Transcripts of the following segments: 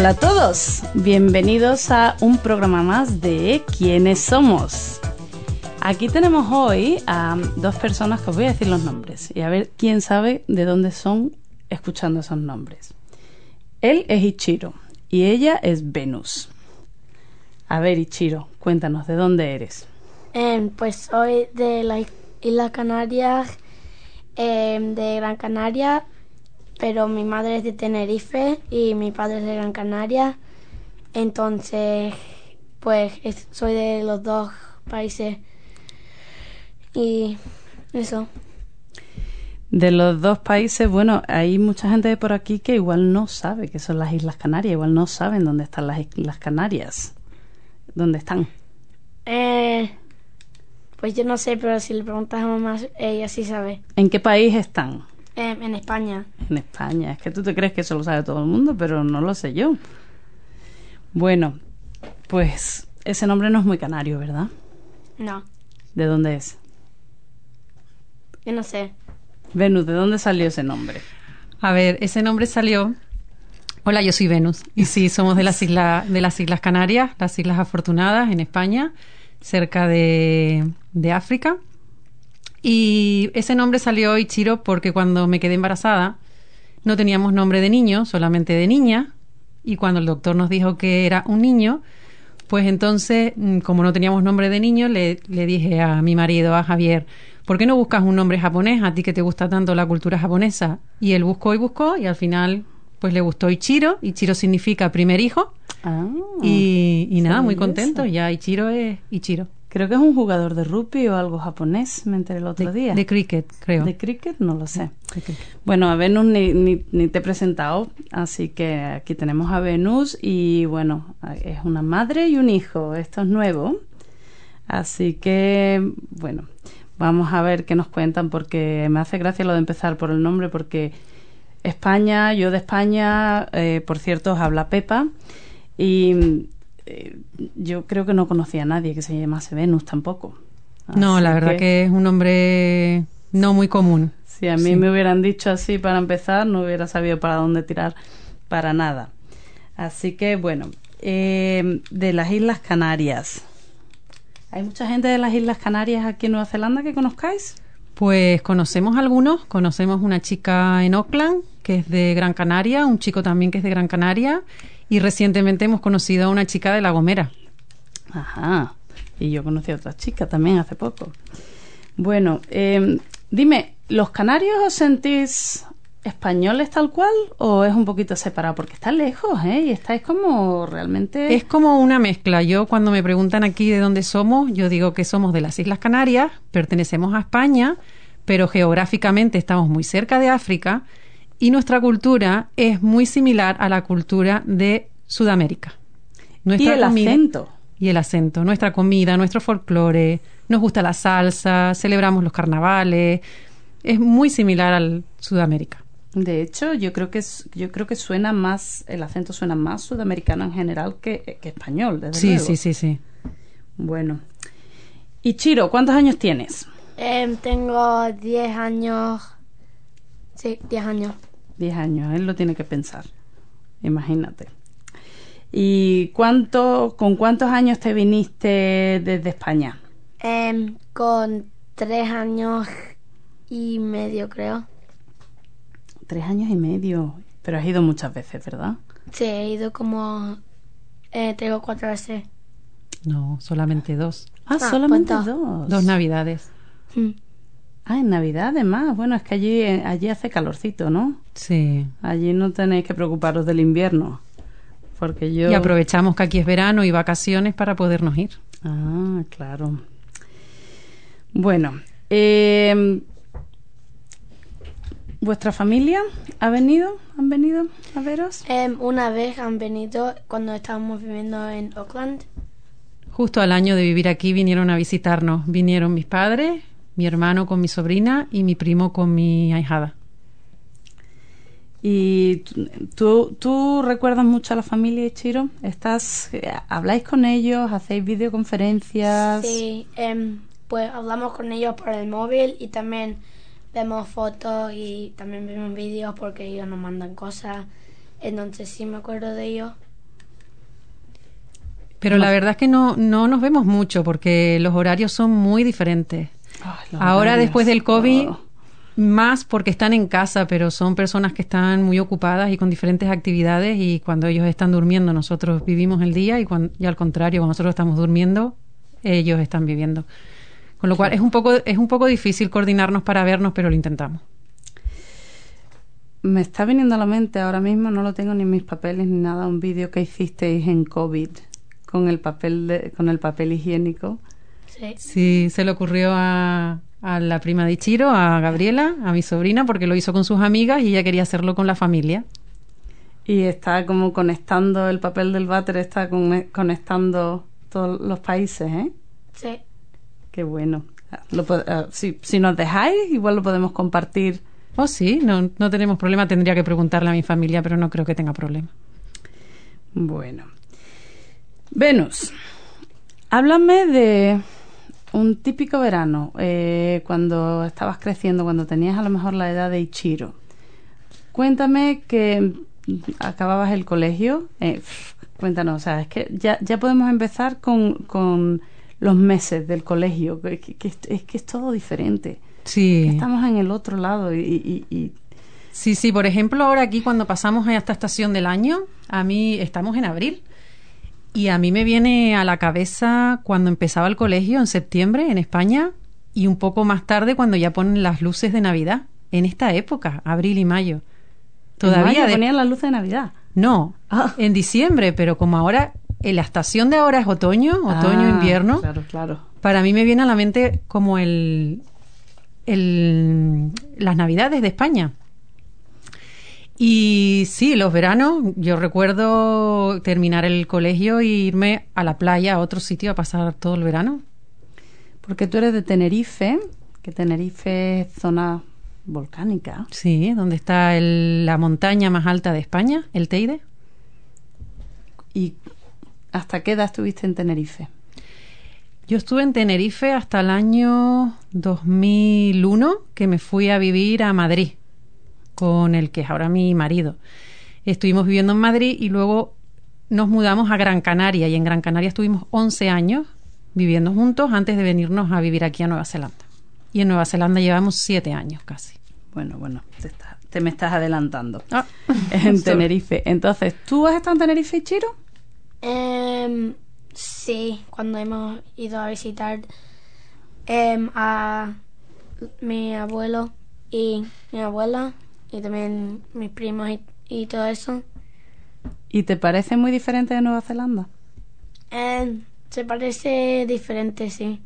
Hola a todos, bienvenidos a un programa más de ¿Quiénes somos? Aquí tenemos hoy a dos personas que os voy a decir los nombres y a ver quién sabe de dónde son escuchando esos nombres. Él es Ichiro y ella es Venus. A ver, Ichiro, cuéntanos, ¿de dónde eres? Em, pues soy de la Isla Canarias, em, de Gran Canaria, pero mi madre es de Tenerife y mi padre es de Gran Canaria. Entonces, pues es- soy de los dos países. Y eso. De los dos países, bueno, hay mucha gente por aquí que igual no sabe que son las Islas Canarias, igual no saben dónde están las Islas Canarias. ¿Dónde están? Eh, pues yo no sé, pero si le preguntas a mamá, ella sí sabe. ¿En qué país están? En España. En España. Es que tú te crees que eso lo sabe todo el mundo, pero no lo sé yo. Bueno, pues ese nombre no es muy canario, ¿verdad? No, ¿De dónde es? yo no sé. Venus, ¿de dónde salió ese nombre? A ver, ese nombre salió. Hola, yo soy Venus. Y sí, somos de las islas, de las Islas Canarias, las Islas Afortunadas en España, cerca de, de África. Y ese nombre salió Ichiro porque cuando me quedé embarazada no teníamos nombre de niño, solamente de niña. Y cuando el doctor nos dijo que era un niño, pues entonces, mm, como no teníamos nombre de niño, le, le dije a mi marido, a Javier, ¿por qué no buscas un nombre japonés a ti que te gusta tanto la cultura japonesa? Y él buscó y buscó y al final pues le gustó Ichiro. Ichiro significa primer hijo. Ah, y, y nada, muy contento. Ya Ichiro es Ichiro. Creo que es un jugador de rugby o algo japonés, me enteré el otro De, día. de cricket, creo. ¿De cricket? No lo sé. Bueno, a Venus ni, ni, ni te he presentado, así que aquí tenemos a Venus y bueno, es una madre y un hijo, esto es nuevo. Así que, bueno, vamos a ver qué nos cuentan porque me hace gracia lo de empezar por el nombre porque España, yo de España, eh, por cierto, os habla Pepa y eh, yo creo que no conocía a nadie que se llamase Venus tampoco. No, la verdad que... es un nombre no muy común. Si a mí Sí. me hubieran dicho así para empezar, no hubiera sabido para dónde tirar para nada. Así que, bueno, eh, de las Islas Canarias. ¿Hay mucha gente de las Islas Canarias aquí en Nueva Zelanda que conozcáis? Pues conocemos algunos, conocemos una chica en Auckland que es de Gran Canaria, un chico también que es de Gran Canaria y recientemente hemos conocido a una chica de La Gomera. Ajá. Y yo conocí a otra chica también hace poco. Bueno, eh, dime, ¿los canarios os sentís españoles tal cual o es un poquito separado? Porque está lejos, ¿eh? Y estáis como realmente... Es como una mezcla. Yo cuando me preguntan aquí de dónde somos, yo digo que somos de las Islas Canarias, pertenecemos a España, pero geográficamente estamos muy cerca de África y nuestra cultura es muy similar a la cultura de Sudamérica. y Nuestra el comida- acento. y el acento, nuestra comida, nuestro folclore, nos gusta la salsa, celebramos los carnavales, es muy similar al Sudamérica. De hecho, yo creo que yo creo que suena más, el acento suena más sudamericano en general que, que español, desde Sí, luego. sí, sí, sí. Bueno. Y Chiro, ¿cuántos años tienes? Em, tengo 10 años. Sí, 10 años. Diez años, él lo tiene que pensar. Imagínate. ¿Y cuánto, con cuántos años te viniste desde España? Em, con 3 años y medio, creo. Tres años y medio. Pero has ido muchas veces, ¿verdad? Sí, he ido como eh, tres o cuatro veces. No, solamente dos. Ah, Ah, solamente pues dos. Dos navidades. Mm. Ah, en Navidad además. Bueno, es que allí, eh, allí hace calorcito, ¿no? Sí. Allí no tenéis que preocuparos del invierno. Porque yo... Y aprovechamos que aquí es verano y vacaciones para podernos ir. Ah, claro. Bueno, eh, ¿Vuestra familia ha venido? ¿Han venido a veros? Em, una vez han venido cuando estábamos viviendo en Oakland. Justo al año de vivir aquí vinieron a visitarnos. Vinieron mis padres, mi hermano con mi sobrina y mi primo con mi ahijada. ¿Y tú, tú recuerdas mucho a la familia Chiro? ¿Estás, eh, ¿Habláis con ellos? ¿Hacéis videoconferencias? Sí, em, pues hablamos con ellos por el móvil y también vemos fotos y también vemos vídeos porque ellos nos mandan cosas. Entonces sí me acuerdo de ellos. Pero la verdad es que no, no nos vemos mucho porque los horarios son muy diferentes. Ay, Ahora después del COVID, Oh. más porque están en casa, pero son personas que están muy ocupadas y con diferentes actividades y cuando ellos están durmiendo nosotros vivimos el día y, cuan- y al contrario, cuando nosotros estamos durmiendo, ellos están viviendo. Con lo cual es un poco es un poco difícil coordinarnos para vernos, pero lo intentamos. Me está viniendo a la mente ahora mismo, no lo tengo ni en mis papeles ni nada, un vídeo que hicisteis en COVID con el papel de- con el papel higiénico. Sí. Sí, se le ocurrió a, a la prima de Chiro, a Gabriela, a mi sobrina, porque lo hizo con sus amigas y ella quería hacerlo con la familia. Y está como conectando el papel del váter, está con- conectando todos los países, ¿eh? Sí. Qué bueno. Lo si, si nos dejáis, igual lo podemos compartir. Oh, sí, no, no tenemos problema. Tendría que preguntarle a mi familia, pero no creo que tenga problema. Bueno. Venus, háblame de un típico verano, eh, cuando estabas creciendo, cuando tenías a lo mejor la edad de Ichiro. Cuéntame que acababas el colegio. eh, cuéntanos, o sea, es que ya, ya podemos empezar con, con los meses del colegio, que, que- que es, es que es todo diferente. Sí. Estamos en el otro lado y, y- y- Sí, sí, por ejemplo, ahora aquí cuando pasamos a esta estación del año, a mí estamos en abril y a mí me viene a la cabeza cuando empezaba el colegio en septiembre en España y un poco más tarde cuando ya ponen las luces de Navidad, en esta época, abril y mayo. Todavía de- ponían las luces de Navidad. No, Ah. en diciembre, pero como ahora en la estación de ahora es otoño, otoño, Ah, invierno, Claro, claro. para mí me viene a la mente como el, el las navidades de España. Y sí, los veranos, yo recuerdo terminar el colegio e irme a la playa, a otro sitio, a pasar todo el verano. Porque tú eres de Tenerife, que Tenerife es zona volcánica. Sí, donde está el- la montaña más alta de España, el Teide. ¿Y hasta qué edad estuviste en Tenerife? Yo estuve en Tenerife hasta el año 2001, que me fui a vivir a Madrid con el que es ahora mi marido. Estuvimos viviendo en Madrid y luego nos mudamos a Gran Canaria y en Gran Canaria estuvimos 11 años viviendo juntos antes de venirnos a vivir aquí a Nueva Zelanda. Y en Nueva Zelanda llevamos 7 años casi. Bueno, bueno, te, está- te me estás adelantando. Ah, en. Tenerife. Entonces, ¿tú has estado en Tenerife, Chiro? Em, sí, cuando hemos ido a visitar em, a mi abuelo y mi abuela y también mis primos y, y todo eso. ¿Y te parece muy diferente de Nueva Zelanda? Em, se parece diferente, sí.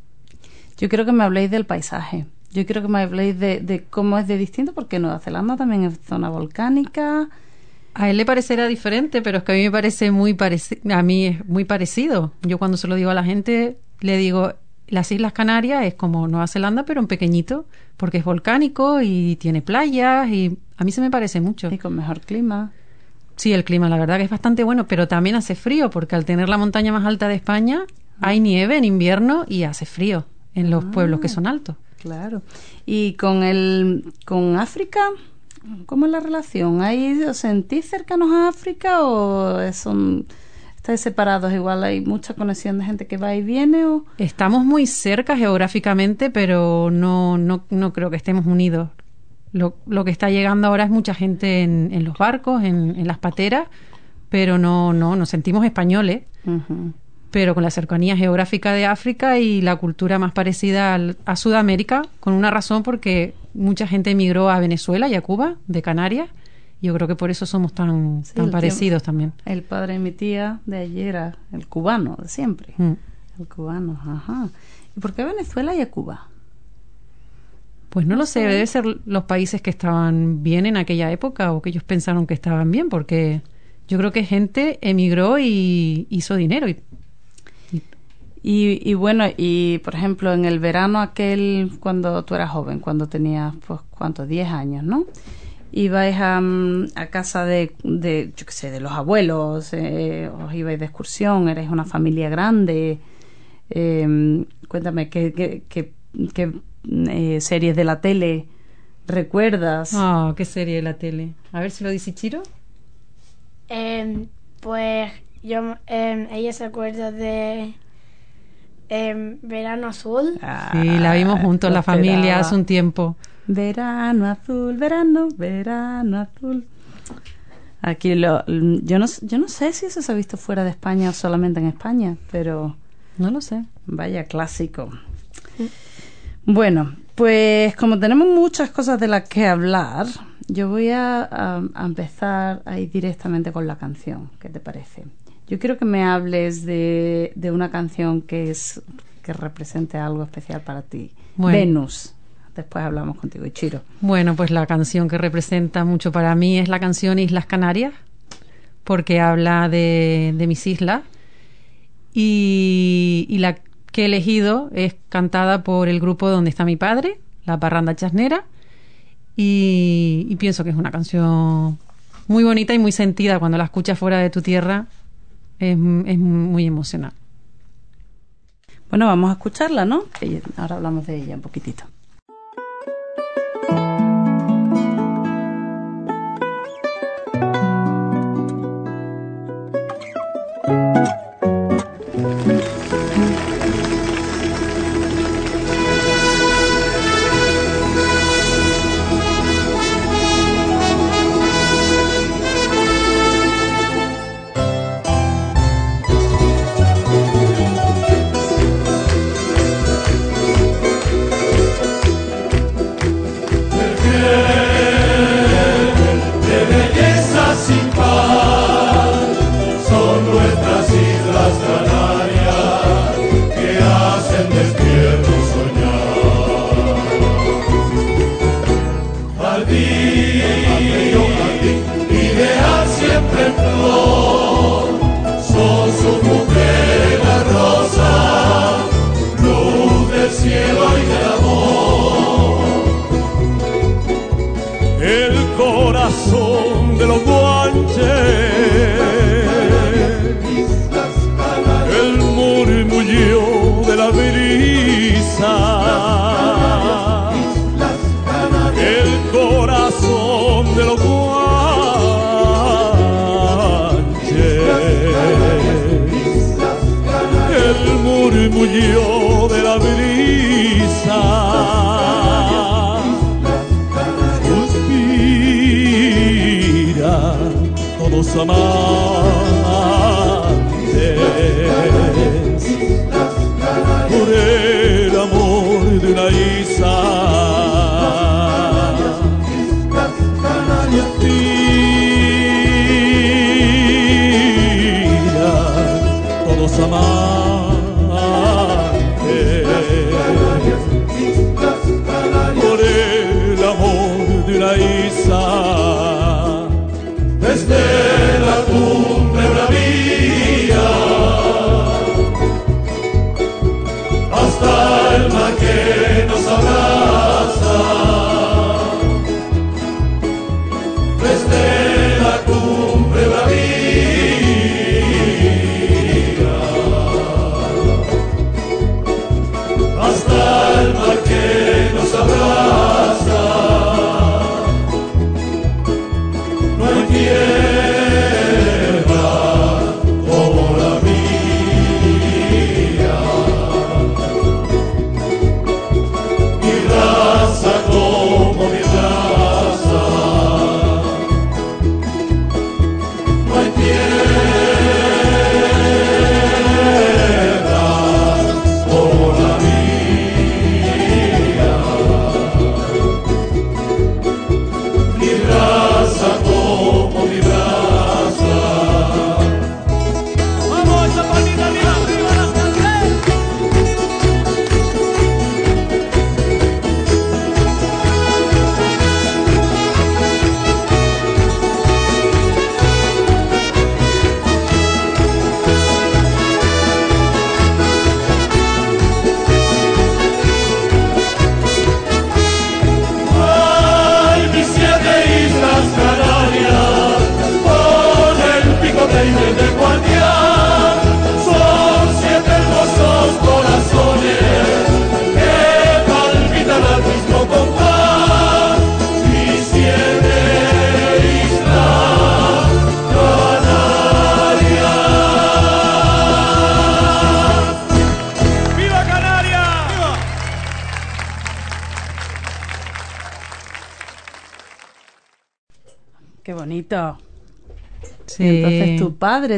Yo quiero que me habléis del paisaje. Yo quiero que me habléis de, de cómo es de distinto, porque Nueva Zelanda también es zona volcánica. A él le parecerá diferente, pero es que a mí me parece muy parecido. A mí es muy parecido. Yo cuando se lo digo a la gente, le digo, las Islas Canarias es como Nueva Zelanda, pero en pequeñito, porque es volcánico y tiene playas y a mí se me parece mucho. Y con mejor clima. Sí, el clima, la verdad que es bastante bueno, pero también hace frío, porque al tener la montaña más alta de España, hay nieve en invierno y hace frío en los pueblos que son altos. Claro. ¿Y con el con África? ¿Cómo es la relación? ¿Hay, ¿Os sentís cercanos a África o son estáis separados? Igual hay mucha conexión de gente que va y viene o Estamos muy cerca geográficamente, pero no, no, no creo que estemos unidos. Lo, lo que está llegando ahora es mucha gente en, en los barcos, en, en las pateras, pero no, no, nos sentimos españoles, pero con la cercanía geográfica de África y la cultura más parecida al- a Sudamérica, con una razón porque mucha gente emigró a Venezuela y a Cuba, de Canarias, yo creo que por eso somos tan, Sí, tan parecidos también. el padre de mi tía de ayer era el cubano de siempre. Mm. El cubano, ajá. ¿Y por qué Venezuela y a Cuba? Pues no lo sé, debe ser los países que estaban bien en aquella época o que ellos pensaron que estaban bien, porque yo creo que gente emigró y hizo dinero. Y, y, bueno, y por ejemplo, en el verano aquel, cuando tú eras joven, cuando tenías, pues, ¿cuántos? 10 años, ¿no? Ibais a, mm, a casa de, de, yo qué sé, de los abuelos, eh, os ibais de excursión, erais una familia grande. Eh, cuéntame, ¿qué, qué, qué, qué eh, series de la tele recuerdas? Ah, qué serie de la tele. A ver si lo dice Chiro. Em, pues yo, em, ella se acuerda de Verano Azul. sí, la vimos juntos, la familia, hace un tiempo. Verano azul, verano, verano azul. Aquí lo, yo no, yo no sé si eso se ha visto fuera de España o solamente en España, pero no lo sé. Vaya clásico. Bueno, pues como tenemos muchas cosas de las que hablar, yo voy a, empezar a ir directamente con la canción. ¿Qué te parece? Yo quiero que me hables de, de una canción que es que represente algo especial para ti. Venus. Después hablamos contigo, Chiro. Bueno, pues la canción que representa mucho para mí es la canción Islas Canarias, porque habla de, de mis islas. Y, y la que he elegido es cantada por el grupo donde está mi padre, la Parranda Chasnera, y, pienso que es una canción muy bonita y muy sentida cuando la escuchas fuera de tu tierra, es, es muy emocional. Bueno, vamos a escucharla, ¿no? Ahora hablamos de ella un poquitito. 怎么？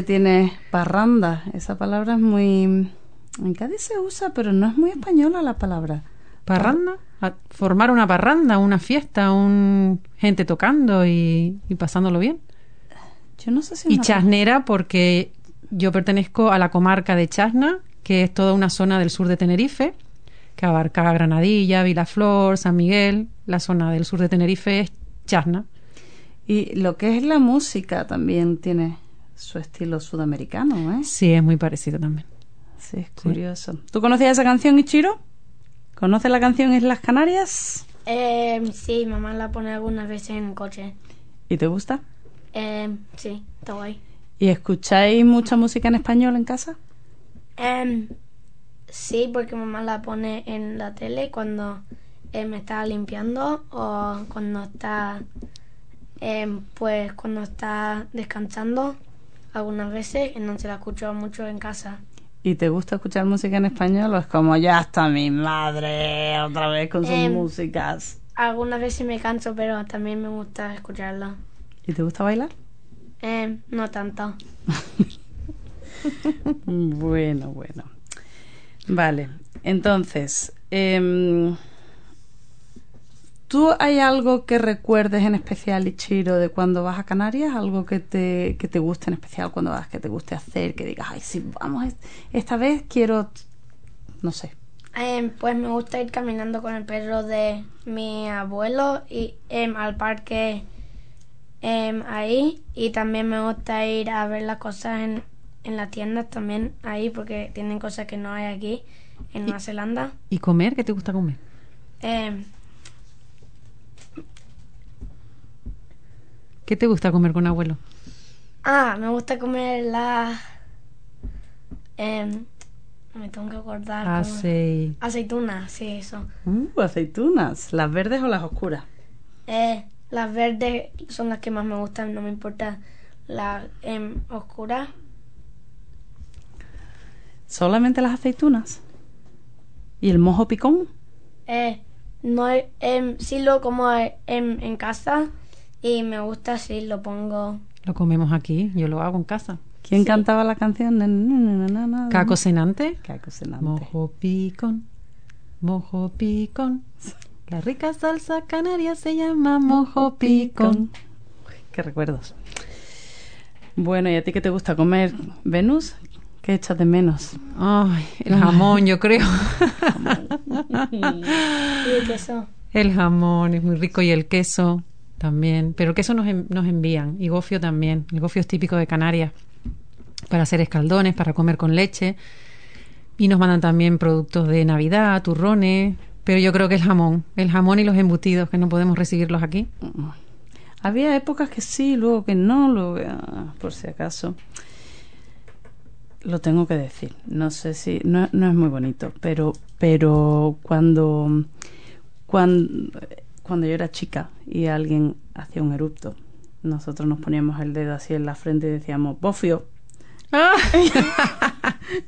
Tiene parranda. Esa palabra es muy... En Cádiz se usa, pero no es muy española la palabra. Parranda. A- formar una parranda, una fiesta, un gente tocando y, y pasándolo bien. Yo no sé si... Y chasnera porque yo pertenezco a la comarca de Chasna, que es toda una zona del sur de Tenerife, que abarca Granadilla, Vilaflor, San Miguel. La zona del sur de Tenerife es Chasna. Y lo que es la música también tiene su estilo sudamericano, ¿eh? Sí, es muy parecido también. Sí, es curioso. ¿Tú conocías esa canción, Ichiro? ¿Conoces la canción Islas Canarias? Em, sí, mamá la pone algunas veces en el coche. ¿Y te gusta? Em, sí, está guay. ¿Y escucháis mucha música en español en casa? Em, sí, porque mamá la pone en la tele cuando eh, me está limpiando o cuando está, em, pues cuando está descansando algunas veces, entonces la escucho mucho en casa. ¿Y te gusta escuchar música en español o es como ya está mi madre otra vez con sus Em, músicas? Algunas veces me canso, pero también me gusta escucharla. ¿Y te gusta bailar? Em, no tanto. Bueno, bueno. Vale, entonces, em, ¿tú hay algo que recuerdes en especial, Ichiro, de cuando vas a Canarias? ¿Algo que te, que te guste en especial cuando vas, que te guste hacer, que digas, ay, sí, vamos, es- esta vez quiero, no sé. Em, pues me gusta ir caminando con el perro de mi abuelo y em, al parque em, ahí y también me gusta ir a ver las cosas en, en las tiendas también ahí porque tienen cosas que no hay aquí en Nueva Zelanda. ¿Y comer? ¿Qué te gusta comer? Em, ¿Qué te gusta comer con abuelo? ah, me gusta comer las... em, me tengo que acordar. Aceitunas, sí, eso. Uh, aceitunas, ¿las verdes o las oscuras? Eh, las verdes son las que más me gustan, no me importa las em, oscuras. ¿Solamente las aceitunas? ¿Y el mojo picón? Eh, no, em, sí lo como en, en casa y me gusta si lo pongo. Lo comemos aquí, yo lo hago en casa. ¿Quién cantaba la canción? Caco cenante, Caco Senante. mojo picón, mojo picón. La rica salsa canaria se llama mojo picón. Uy, Qué recuerdos. Bueno, ¿y a ti qué te gusta comer, Venus? ¿Qué echas de menos? Ay, el jamón, yo creo. Y el queso. el jamón es muy rico y el queso también. Pero el queso nos, nos envían y gofio también. El gofio es típico de Canarias para hacer escaldones, para comer con leche. Y nos mandan también productos de Navidad, turrones. Pero yo creo que el jamón, el jamón y los embutidos, que no podemos recibirlos aquí. Había épocas que sí, luego que no, que, ah, por si acaso. Lo tengo que decir. No sé si no, no es muy bonito, pero pero cuando cuando cuando yo era chica y alguien hacía un erupto, nosotros nos poníamos el dedo así en la frente y decíamos bofio.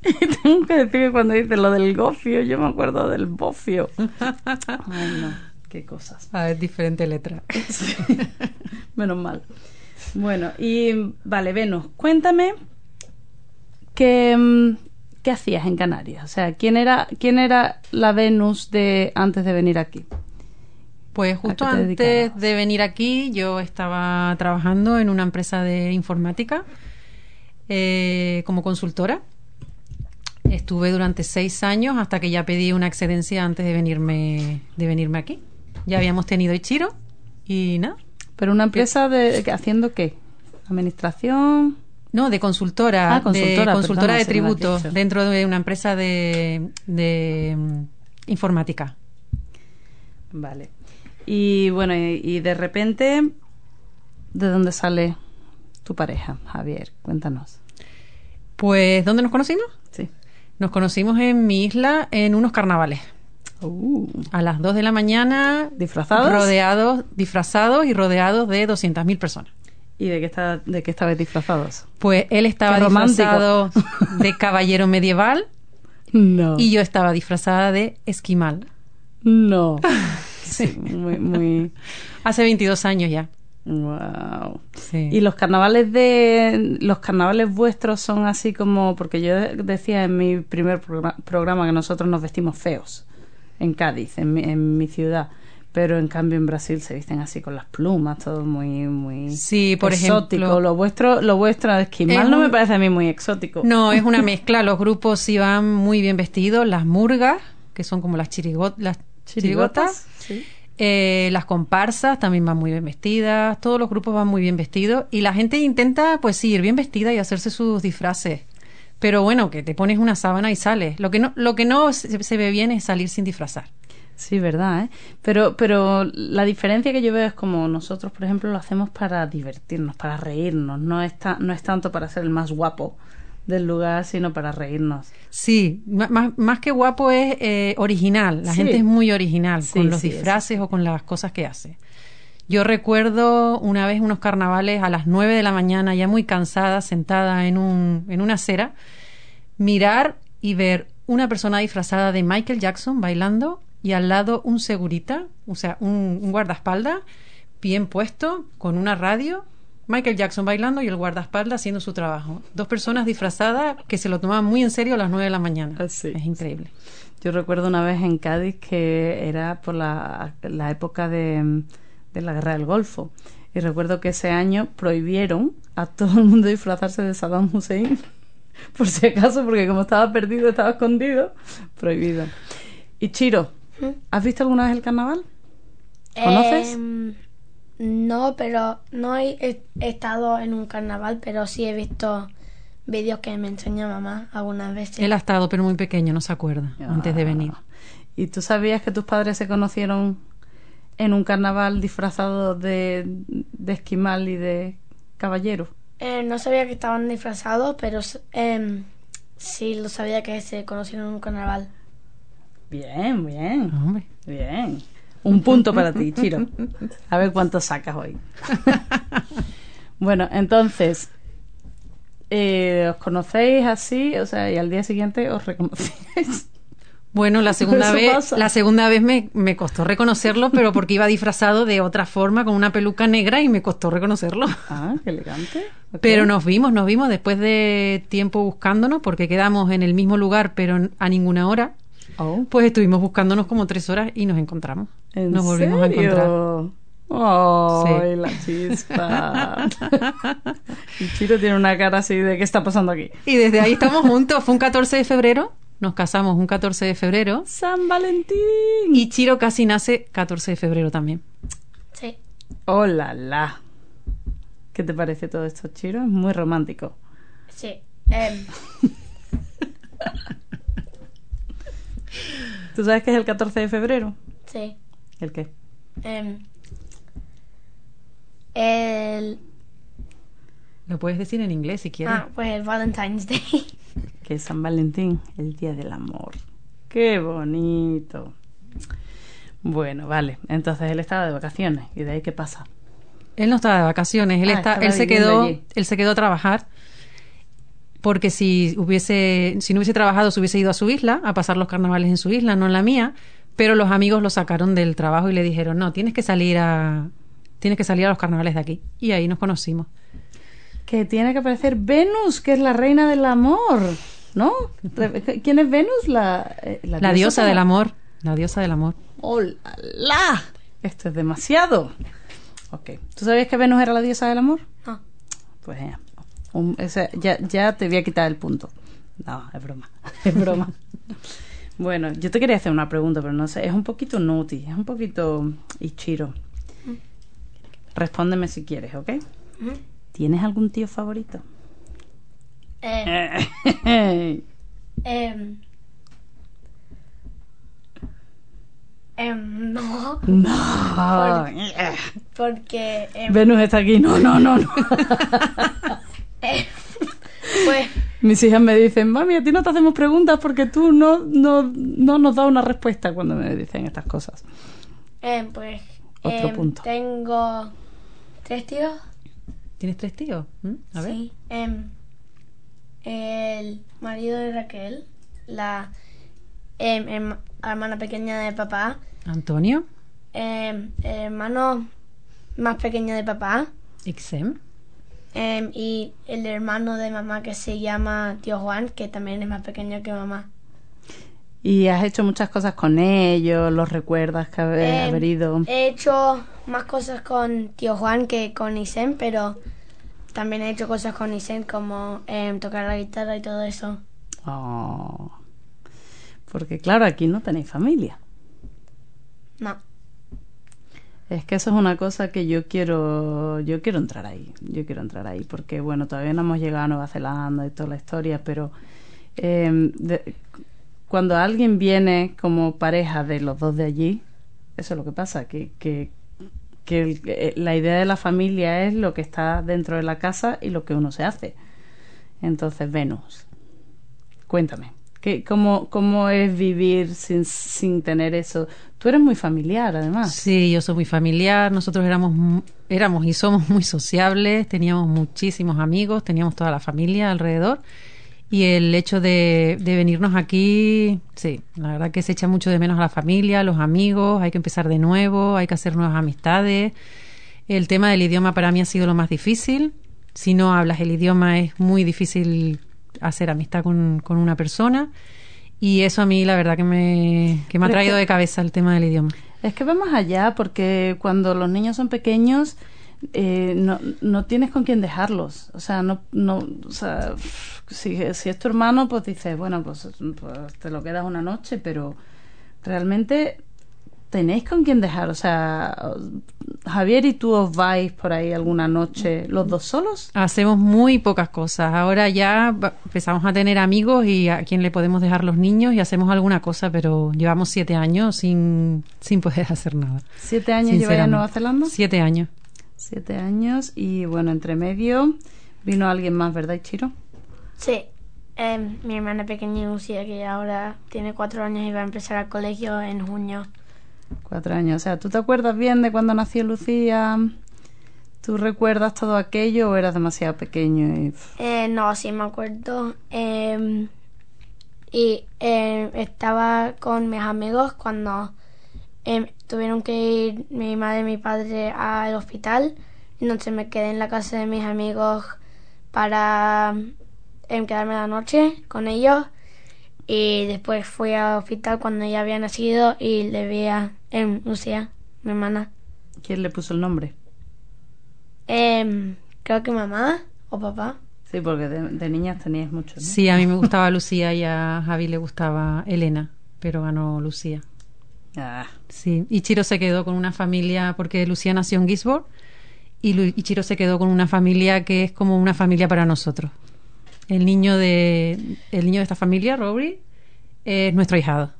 Y tengo que decir que cuando dice lo del gofio, yo me acuerdo del bofio. Ay, no, qué cosas. Ah, es diferente letra. Sí. Menos mal. Bueno, y vale, Venus, cuéntame qué, mm, qué hacías en Canarias. O sea, ¿quién era, quién era la Venus de antes de venir aquí? Pues justo antes de venir aquí yo estaba trabajando en una empresa de informática eh, como consultora. Estuve durante seis años hasta que ya pedí una excedencia antes de venirme, de venirme aquí. Ya habíamos tenido Ichiro y nada. Pero una empresa de haciendo qué? Administración. No, de consultora, Ah, consultora, de, consultora perdona, de dicho. dentro de una empresa de, de mm, informática. Vale. Y bueno, y, y de repente, ¿de dónde sale tu pareja, Javier? Cuéntanos. Pues, ¿dónde nos conocimos? Sí. Nos conocimos en mi isla en unos carnavales. Uh, A las 2 de la mañana. ¿Disfrazados? Rodeados, disfrazados y rodeados de 200.000 personas. ¿Y de qué, está, de qué estabais disfrazados? Pues él estaba disfrazado de caballero medieval No. y yo estaba disfrazada de esquimal. No. Sí, muy, muy. Hace 22 años ya. Wow. Sí. Y los carnavales de los carnavales vuestros son así como porque yo decía en mi primer progra- programa que nosotros nos vestimos feos en Cádiz, en mi, en mi ciudad, pero en cambio en Brasil se visten así con las plumas, todo muy muy Sí, por exótico. ejemplo. Lo vuestro, lo vuestro esquimal Es no me parece a mí muy exótico. No, es una mezcla. Los grupos van muy bien vestidos. Las murgas, que son como las, chirigot, las chirigotas. Sí. Eh, las comparsas también van muy bien vestidas. Todos los grupos van muy bien vestidos. Y la gente intenta, pues sí, ir bien vestida y hacerse sus disfraces. Pero bueno, que te pones una sábana y sales. Lo que no, lo que no se, se ve bien es salir sin disfrazar. Sí, verdad, ¿eh? Pero, pero la diferencia que yo veo es como nosotros, por ejemplo, lo hacemos para divertirnos, para reírnos. No es, ta- no es tanto para ser el más guapo del lugar, sino para reírnos. Sí, más, más que guapo es eh, original. La Sí. gente es muy original Sí, con los sí, disfraces o con las cosas que hace. Yo recuerdo una vez unos carnavales a las 9 de la mañana, ya muy cansada, sentada en, un, en una acera, mirar y ver una persona disfrazada de Michael Jackson bailando y al lado un segurita, o sea, un, un guardaespaldas bien puesto, con una radio, Michael Jackson bailando y el guardaespaldas haciendo su trabajo. Dos personas disfrazadas que se lo tomaban muy en serio a las 9 de la mañana. Ah, sí, es increíble. Yo recuerdo una vez en Cádiz que era por la, la época de, de la Guerra del Golfo. Y recuerdo que ese año prohibieron a todo el mundo disfrazarse de Saddam Hussein. Por si acaso, porque como estaba perdido, estaba escondido, prohibido. Y Chiro, ¿has visto alguna vez el carnaval? ¿Conoces? Em, no, pero no he, estado en un carnaval, pero sí he visto vídeos que me enseña mamá algunas veces. Él ha estado, pero muy pequeño, no se acuerda, antes de venir. Ah. ¿Y tú sabías que tus padres se conocieron en un carnaval disfrazados de, de esquimal y de caballero? Eh, no sabía que estaban disfrazados, pero em, sí lo sabía que se conocieron en un carnaval. Bien, bien, Ah, Hombre. bien. Un punto para ti, Chiro. A ver cuánto sacas hoy. Bueno, entonces, eh, ¿os conocéis así? O sea, y al día siguiente os reconocéis. Bueno, la segunda vez, pasa. la segunda vez me, me costó reconocerlo, pero porque iba disfrazado de otra forma, con una peluca negra y me costó reconocerlo. Ah, qué elegante. Pero nos vimos, nos vimos después de tiempo buscándonos, porque quedamos en el mismo lugar, pero a ninguna hora. Oh, Pues estuvimos buscándonos como tres horas y nos encontramos. ¿En nos volvimos a encontrar. ¡Ay, Sí. la chispa! y Chiro tiene una cara así de ¿qué está pasando aquí? Y desde ahí estamos juntos. Fue un 14 de febrero. Nos casamos un 14 de febrero. ¡San Valentín! Y Chiro casi nace 14 de febrero también. Sí. ¡Hola, la! ¿Qué te parece todo esto, Chiro? Es muy romántico. Sí. Em, ¿Tú sabes qué es el 14 de febrero? sí. ¿El qué? Em, el, Lo puedes decir en inglés si quieres. ah, pues el Valentine's Day. Que es San Valentín, el Día del Amor. ¡Qué bonito! Bueno, vale. Entonces él estaba de vacaciones. ¿Y de ahí qué pasa? Él no estaba de vacaciones, él Ah, está, él se quedó, allí. él se quedó a trabajar porque si hubiese, si no hubiese trabajado, se hubiese ido a su isla a pasar los carnavales en su isla, no en la mía. Pero los amigos lo sacaron del trabajo y le dijeron, no, tienes que salir a, tienes que salir a los carnavales de aquí. Y ahí nos conocimos. Que tiene que aparecer Venus, que es la reina del amor. ¿No? ¿Quién es Venus? La, eh, La diosa del amor, la diosa del amor. ¡Hola! Esto es demasiado. Ok. ¿Tú sabías que Venus era la diosa del amor? No. Pues ya. Un- ese- ya, ya te voy a quitar el punto. No, es broma. Es broma. Bueno, yo te quería hacer una pregunta, pero no sé. Es un poquito nutty, es un poquito ichiro. Respóndeme si quieres, ¿ok? ¿Tienes algún tío favorito? Em, em, em, no, no. porque em, Venus está aquí. No, no, no, no. em, pues Mis hijas me dicen, mami, a ti no te hacemos preguntas porque tú no, no, no nos das una respuesta cuando me dicen estas cosas. em, pues Otro em, punto. tengo tres tíos. ¿Tienes tres tíos? ¿Mm? A ver. Sí. em, el marido de Raquel, la em, herma- hermana pequeña de papá, Antonio. em, el hermano más pequeño de papá. Ixem. Em, y el hermano de mamá que se llama tío Juan, que también es más pequeño que mamá. Y has hecho muchas cosas con ellos, los recuerdas que haber, Em, haber ido. He hecho más cosas con tío Juan que con Isen, pero también he hecho cosas con Isen como em, tocar la guitarra y todo eso. Oh. Porque claro, aquí no tenéis familia. No. Es que eso es una cosa que yo quiero, yo quiero entrar ahí, yo quiero entrar ahí, porque bueno, todavía no hemos llegado a Nueva Zelanda y toda la historia, pero de- cuando alguien viene como pareja de los dos de allí, eso es lo que pasa, que, que, que eh, la idea de la familia es lo que está dentro de la casa y lo que uno se hace. Entonces, Venus, cuéntame, ¿qué, cómo, ¿cómo es vivir sin, sin tener eso? Tú eres muy familiar, además. Sí, yo soy muy familiar. Nosotros éramos, éramos y somos muy sociables. Teníamos muchísimos amigos, teníamos toda la familia alrededor. Y el hecho de, de venirnos aquí, sí, la verdad que se echa mucho de menos a la familia, a los amigos. Hay que empezar de nuevo, hay que hacer nuevas amistades. El tema del idioma para mí ha sido lo más difícil. Si no hablas el idioma es muy difícil hacer amistad con, con una persona. Y eso a mí la verdad que me, que me ha traído que- de cabeza el tema del idioma. Es que vamos allá porque cuando los niños son pequeños eh, no, no tienes con quién dejarlos. O sea, no, no, o sea, si, si es tu hermano, pues dices, bueno, pues, pues te lo quedas una noche, pero realmente tenéis con quién dejar. O sea, Javier y tú os vais por ahí alguna noche, los dos solos. Hacemos muy pocas cosas. Ahora ya empezamos a tener amigos y a quien le podemos dejar los niños y hacemos alguna cosa, pero llevamos siete años sin, sin poder hacer nada. ¿Siete años lleváis en. Nueva Zelanda? Siete años. Siete años y bueno, entre medio vino alguien más, ¿verdad, Chiro? Sí. Em, mi hermana pequeña Lucía, que ahora tiene cuatro años y va a empezar al colegio en junio. Cuatro años. O sea, ¿tú te acuerdas bien de cuando nació Lucía? ¿Tú recuerdas todo aquello o eras demasiado pequeño? Y... Eh, no, sí me acuerdo. Em, y em, estaba con mis amigos cuando em, tuvieron que ir mi madre y mi padre al hospital. Entonces me quedé en la casa de mis amigos para quedarme la noche con ellos. Y después fui al hospital cuando ella había nacido y le vi em, Lucía, mi hermana. ¿Quién le puso el nombre? Em, creo que mamá o papá. Sí, porque de, de niñas tenías mucho. ¿no? Sí, a mí me gustaba Lucía y a Javi le gustaba Elena, pero ganó Lucía. Ah, Sí, y Chiro se quedó con una familia, porque Lucía nació en Gisborne, y, Lu- y Chiro se quedó con una familia que es como una familia para nosotros. El niño de, el niño de esta familia, Rory, es nuestro hijado.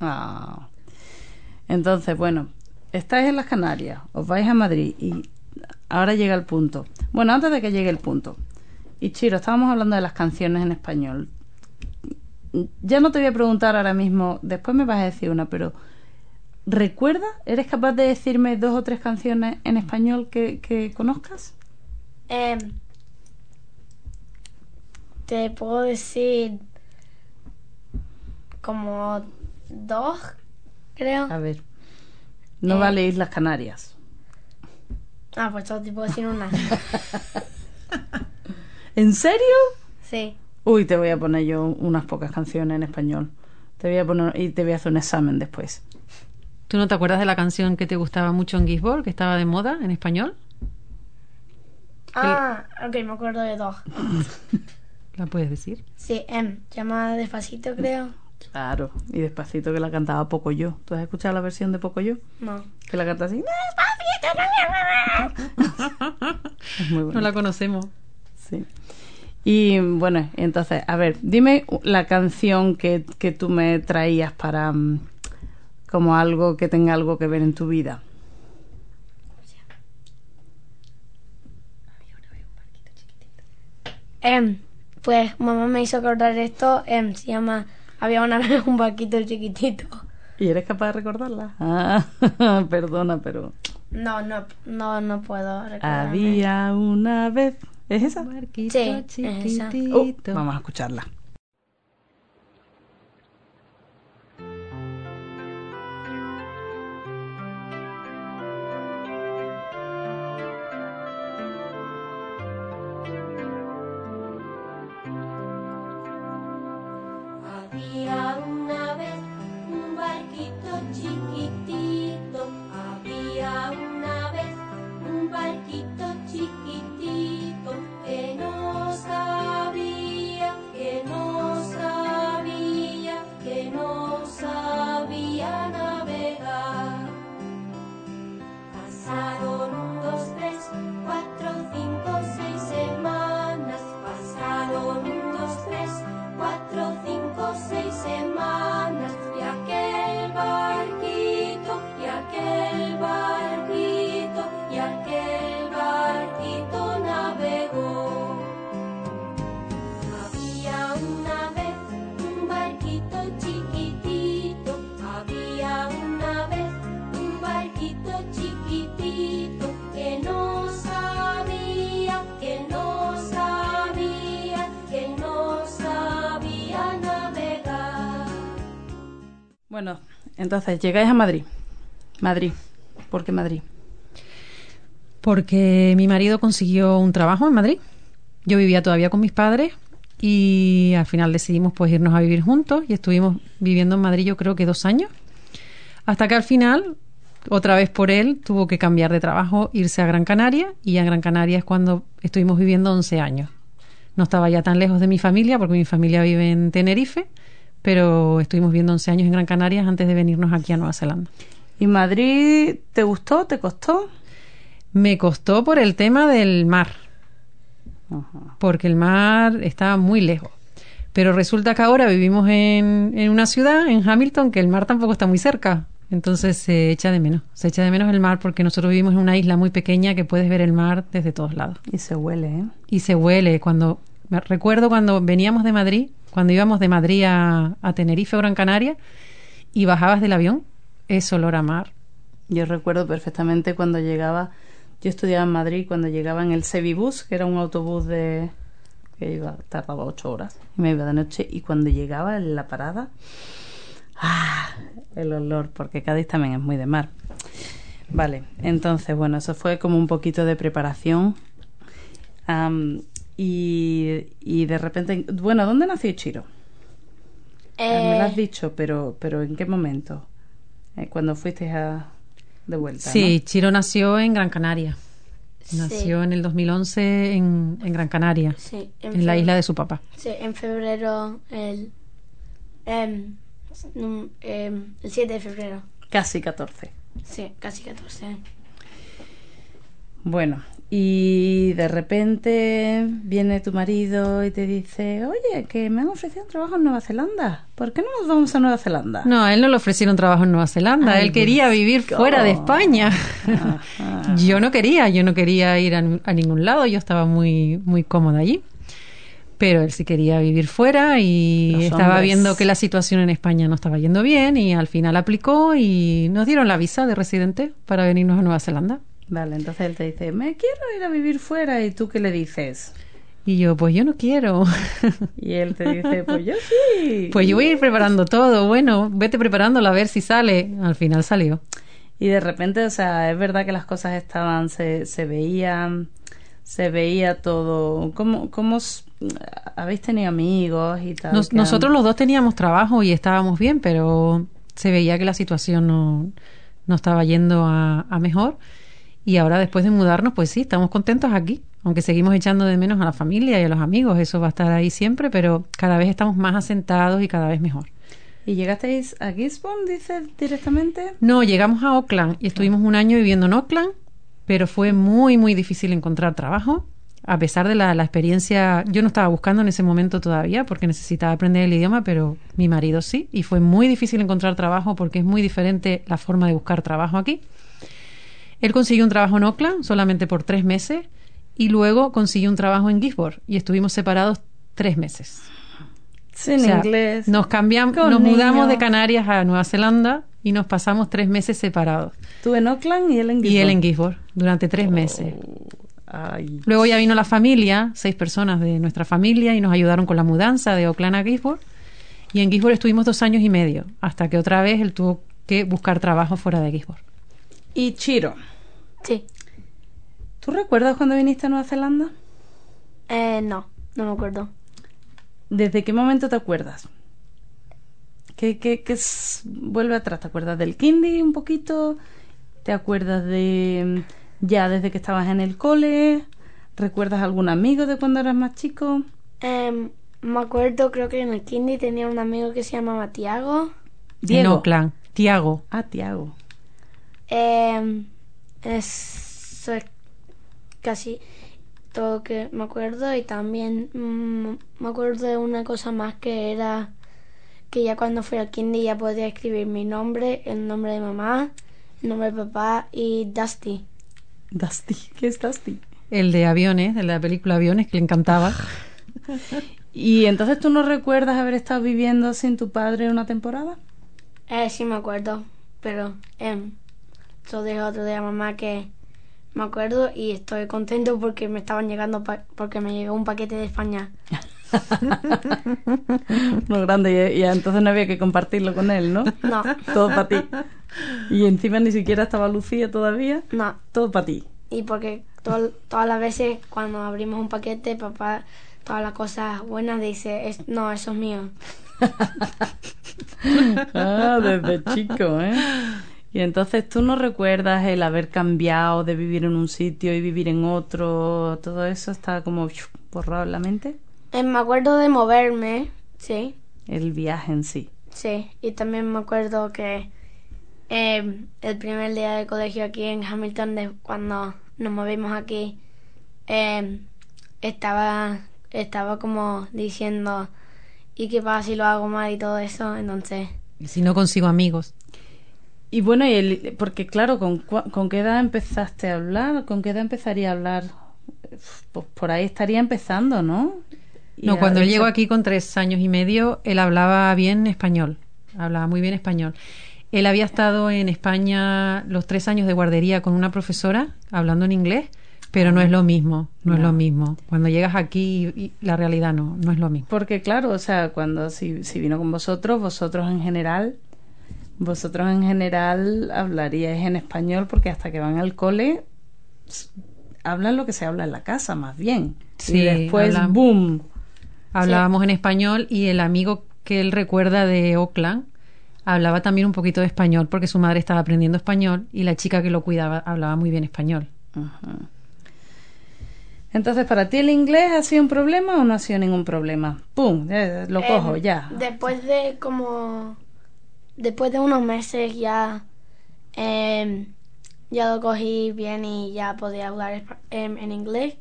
ah. Entonces, bueno, estáis en las Canarias, os vais a Madrid y ahora llega el punto. Bueno, antes de que llegue el punto. Y Chiro, estábamos hablando de las canciones en español. Ya no te voy a preguntar ahora mismo, después me vas a decir una, pero ¿recuerdas? ¿Eres capaz de decirme dos o tres canciones en español que, conozcas? Em, te puedo decir como dos, creo. A ver. No Eh. vale Islas Canarias. Ah, pues solo te puedo decir una. ¿En serio? Sí. Uy, te voy a poner yo unas pocas canciones en español. Te voy a poner y te voy a hacer un examen después. ¿Tú no te acuerdas de la canción que te gustaba mucho en Gisborne, que estaba de moda en español? Ah, ok, me acuerdo de dos. ¿La puedes decir? Sí, em, llama Despacito, creo. Claro, y despacito que la cantaba Poco Yo. ¿Tú has escuchado la versión de Poco Yo? No. Que la canta así. Es muy No la conocemos. Sí. Y bueno, entonces, a ver, dime la canción que, que tú me traías para mm, como algo que tenga algo que ver en tu vida. Em, pues mamá me hizo acordar esto. Em, se llama Había una vez un vaquito chiquitito. ¿Y eres capaz de recordarla? Ah, perdona, pero... No, no, no, no puedo recordar. Había una vez... ¿Es esa? Barquito Sí, es esa. Oh, vamos a escucharla. Bueno, entonces llegáis a Madrid. Madrid. ¿Por qué Madrid? Porque mi marido consiguió un trabajo en Madrid. Yo vivía todavía con mis padres y al final decidimos pues irnos a vivir juntos y estuvimos viviendo en Madrid yo creo que dos años. Hasta que al final, otra vez por él, tuvo que cambiar de trabajo, irse a Gran Canaria y a Gran Canaria es cuando estuvimos viviendo 11 años. No estaba ya tan lejos de mi familia porque mi familia vive en Tenerife, pero estuvimos viviendo 11 años en Gran Canaria antes de venirnos aquí a Nueva Zelanda. ¿Y Madrid te gustó? ¿Te costó? Me costó por el tema del mar, Ajá. porque el mar estaba muy lejos. Pero resulta que ahora vivimos en, en una ciudad, en Hamilton, que el mar tampoco está muy cerca. Entonces se echa de menos. Se echa de menos el mar porque nosotros vivimos en una isla muy pequeña que puedes ver el mar desde todos lados. Y se huele, ¿eh? Y se huele. Cuando me recuerdo cuando veníamos de Madrid, cuando íbamos de Madrid a, Tenerife o Gran Canaria y bajabas del avión, es olor a mar. Yo recuerdo perfectamente cuando llegaba, yo estudiaba en Madrid, cuando llegaba en el Sevibus, que era un autobús de que iba, tardaba ocho horas, y me iba de noche, y cuando llegaba en la parada, ¡ah! el olor, porque Cádiz también es muy de mar. Vale, entonces, bueno, eso fue como un poquito de preparación. Y, y de repente, bueno, ¿dónde nació Chiro? Eh, me lo has Eh, dicho, pero, pero ¿en qué momento? Eh, cuando fuiste a, de vuelta. Sí, Chiro nació en Gran Canaria. Sí. Nació en el 2011 en, en Gran Canaria, Sí, en la isla de su papá. Sí, en febrero, el, em, em, el 7 de febrero. ¿no? Casi 14. Sí, casi 14. Bueno, y de repente viene tu marido y te dice, oye, que me han ofrecido un trabajo en Nueva Zelanda. ¿Por qué no nos vamos a Nueva Zelanda? No, a él no le ofrecieron trabajo en Nueva Zelanda. Ay, él quería vivir fuera de España. Ajá. yo no quería, yo no quería ir a, a ningún lado. Yo estaba muy, muy cómoda allí. Pero él sí quería vivir fuera y Los estaba hombres. viendo que la situación en España no estaba yendo bien y al final aplicó y nos dieron la visa de residente para venirnos a Nueva Zelanda. Vale, entonces él te dice, me quiero ir a vivir fuera. ¿Y tú qué le dices? Y yo, pues yo no quiero. Y él te dice, pues yo sí. pues yo voy a ir preparando todo. Bueno, vete preparándolo a ver si sale. Al final salió. Y de repente, o sea, es verdad que las cosas estaban, se, se veían, se veía todo. ¿Cómo, cómo habéis tenido amigos y tal? Nos- nosotros los dos teníamos trabajo y estábamos bien, pero se veía que la situación no, no estaba yendo a, a mejor. Y ahora después de mudarnos, pues sí, estamos contentos aquí, aunque seguimos echando de menos a la familia y a los amigos, eso va a estar ahí siempre, pero cada vez estamos más asentados y cada vez mejor. ¿Y llegasteis a Gisborne, dices directamente? No, llegamos a Auckland y estuvimos un año viviendo en Auckland, pero fue muy, muy difícil encontrar trabajo. A pesar de la, la experiencia, yo no estaba buscando en ese momento todavía porque necesitaba aprender el idioma, pero mi marido sí, y fue muy difícil encontrar trabajo porque es muy diferente la forma de buscar trabajo aquí. Él consiguió un trabajo en Auckland solamente por tres meses y luego consiguió un trabajo en Gisborne y estuvimos separados tres meses. Sin O sea, inglés. Nos cambiamos, nos mudamos de. Canarias a Nueva Zelanda y nos pasamos tres meses separados. Tú en Auckland y él en Gisborne. Y él en Gisborne durante tres meses. Ay. Luego ya vino la familia, seis personas de nuestra familia, y nos ayudaron con la mudanza de Auckland a Gisborne. Y en Gisborne estuvimos dos años y medio, hasta que otra vez él tuvo que buscar trabajo fuera de Gisborne. Y Chiro, Sí. ¿tú recuerdas cuando viniste a Nueva Zelanda? Eh, no, no me acuerdo. ¿Desde qué momento te acuerdas? ¿Qué, qué, qué es- vuelve atrás? ¿Te acuerdas del kindy un poquito? ¿Te acuerdas de mm, ya desde que estabas en el cole? ¿Recuerdas algún amigo de cuando eras más chico? Em, me acuerdo, creo que en el Kindy tenía un amigo que se llamaba Tiago. En Auckland, Tiago. Ah, Tiago. Eso es casi todo lo que me acuerdo y también mm, me acuerdo de una cosa más que era que ya cuando fui al Kindy ya podía escribir mi nombre, el nombre de mamá, el nombre de papá y Dusty. Dusty. ¿Qué es Dusty? El de aviones, de la película Aviones, que le encantaba. ¿Y entonces tú no recuerdas haber estado viviendo sin tu padre una temporada? Eh, sí me acuerdo, pero em, eso dijo otro día mamá que me acuerdo y estoy contento porque me estaban llegando pa- porque me llegó un paquete de España. no grande, y, y entonces no había que compartirlo con él, ¿no? No, Todo para ti. Y encima ni siquiera estaba Lucía todavía. no. Todo para ti. Y porque todas las veces cuando abrimos un paquete, papá, todas las cosas buenas dice, "Es- no, eso es mío. Ah, desde chico, ¿eh? Y entonces tú no recuerdas el haber cambiado de vivir en un sitio y vivir en otro, todo eso está como borrado en la mente. Eh, me acuerdo de moverme, sí, El viaje en sí. sí. Y también me acuerdo que eh, el primer día de colegio aquí en Hamilton, de cuando nos movimos aquí, eh, estaba, estaba como diciendo, ¿y qué pasa si lo hago mal y todo eso? Entonces, Y si no consigo amigos. Y bueno, y el- porque claro, ¿con, ¿con qué edad empezaste a hablar? ¿Con qué edad empezaría a hablar? Pues por ahí estaría empezando, ¿no? Y No, cuando él llegó aquí con tres años y medio, él hablaba bien español, hablaba muy bien español. Él había estado en España los tres años de guardería con una profesora hablando en inglés, pero no es lo mismo, no, es lo mismo. Cuando llegas aquí, y la realidad no, no es lo mismo. Porque claro, o sea, cuando si, si vino con vosotros, vosotros en general, vosotros en general hablaríais en español porque hasta que van al cole hablan lo que se habla en la casa, más bien. Sí, y después, boom. Hablábamos en español y el amigo que él recuerda de Oakland hablaba también un poquito de español porque su madre estaba aprendiendo español y la chica que lo cuidaba hablaba muy bien español. Ajá. Entonces, ¿para ti el inglés ha sido un problema o no ha sido ningún problema? ¡Pum! eh, lo cojo, Em, ya. Después de como. Después de unos meses ya. em, ya lo cogí bien y ya podía hablar em, en inglés.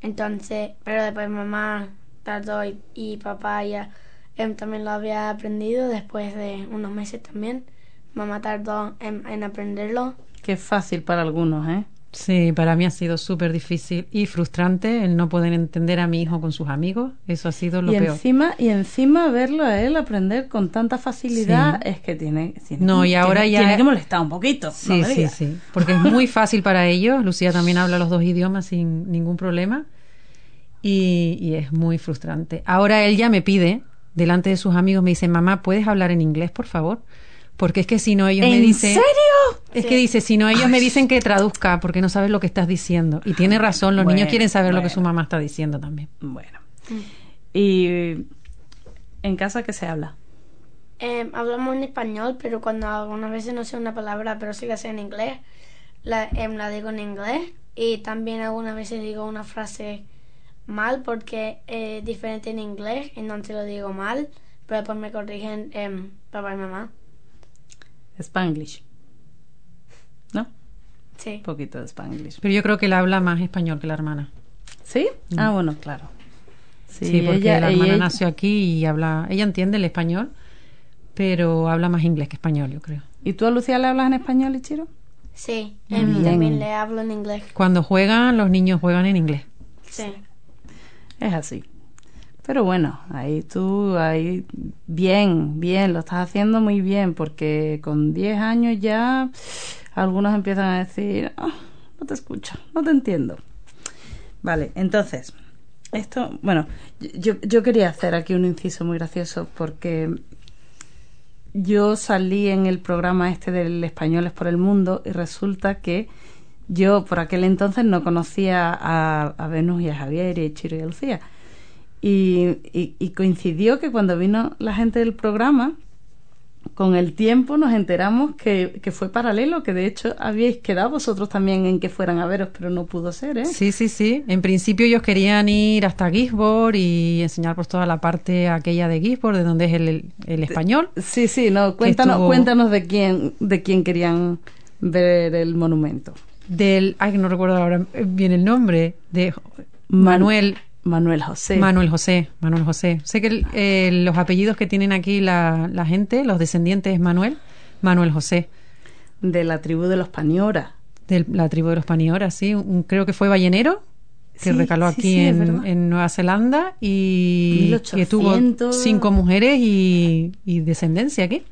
Entonces, pero después mamá tardó y, papá ya em, también lo había aprendido después de unos meses también. Mamá tardó en, en aprenderlo. Es fácil para algunos, ¿eh? Sí, para mí ha sido súper difícil y frustrante el no poder entender a mi hijo con sus amigos. Eso ha sido lo y peor. encima y encima verlo a él aprender con tanta facilidad Sí. es que tiene, tiene No, y tiene- ahora ya- tiene que molestar un poquito Sí, sí, digas. sí. Porque es muy fácil para ellos. Lucía también habla los dos idiomas sin ningún problema. Y, y es muy frustrante. Ahora él ya me pide, delante de sus amigos, me dice, mamá, ¿puedes hablar en inglés, por favor? Porque es que si no ellos me ¿En dicen... serio? Es que dice, si no ellos me dicen que traduzca porque no sabes lo que estás diciendo. Y tiene razón, los Bueno, niños quieren saber lo que su mamá está diciendo también. bueno y en casa qué se habla Em, hablamos en español, pero cuando algunas veces no sé una palabra, pero sí que sé en inglés, la, em, la digo en inglés. Y también algunas veces digo una frase mal porque es diferente en inglés, entonces lo digo mal, pero después me corrigen em, papá y mamá. Spanglish no Sí. un poquito de Spanglish Pero yo creo que él habla más español que la hermana. sí ah bueno claro Sí, porque ella- la hermana ella- nació aquí y habla, ella entiende el español, pero habla más inglés que español, yo creo. y tú a Lucía le hablas en español Ichiro Sí, em, Bien. también le hablo en inglés. Cuando juegan, los niños juegan en inglés. Sí. es así pero bueno ahí tú ahí bien bien lo estás haciendo muy bien porque con 10 años ya algunos empiezan a decir "Ah, no te escucho no te entiendo vale entonces esto bueno yo, yo quería hacer aquí un inciso muy gracioso porque yo salí en el programa este del Españoles por el Mundo y resulta que yo por aquel entonces no conocía a, a Venus y a Javier y a Chiro y a Lucía. Y, y- y coincidió que cuando vino la gente del programa, con el tiempo nos enteramos que, que fue paralelo, que de hecho habíais quedado vosotros también en que fueran a veros, pero no pudo ser, ¿eh? Sí, sí, sí. En principio ellos querían ir hasta Gisborne y enseñar pues toda la parte aquella de Gisborne, de donde es el, el- español. Sí, sí, no, cuéntanos, estuvo- cuéntanos de quién, de quién querían ver el monumento. Del, ay, no recuerdo ahora bien el nombre, de Man- Manuel, Manuel José. Manuel José, Manuel José. Sé que eh, los apellidos que tienen aquí la, la gente, los descendientes es Manuel, Manuel José, de la tribu de los Paniora. de la tribu de los Panioras, sí. Un- creo que fue ballenero, que Sí, recaló aquí sí, en, Nueva Zelanda y 1800. que tuvo cinco mujeres y, y descendencia aquí.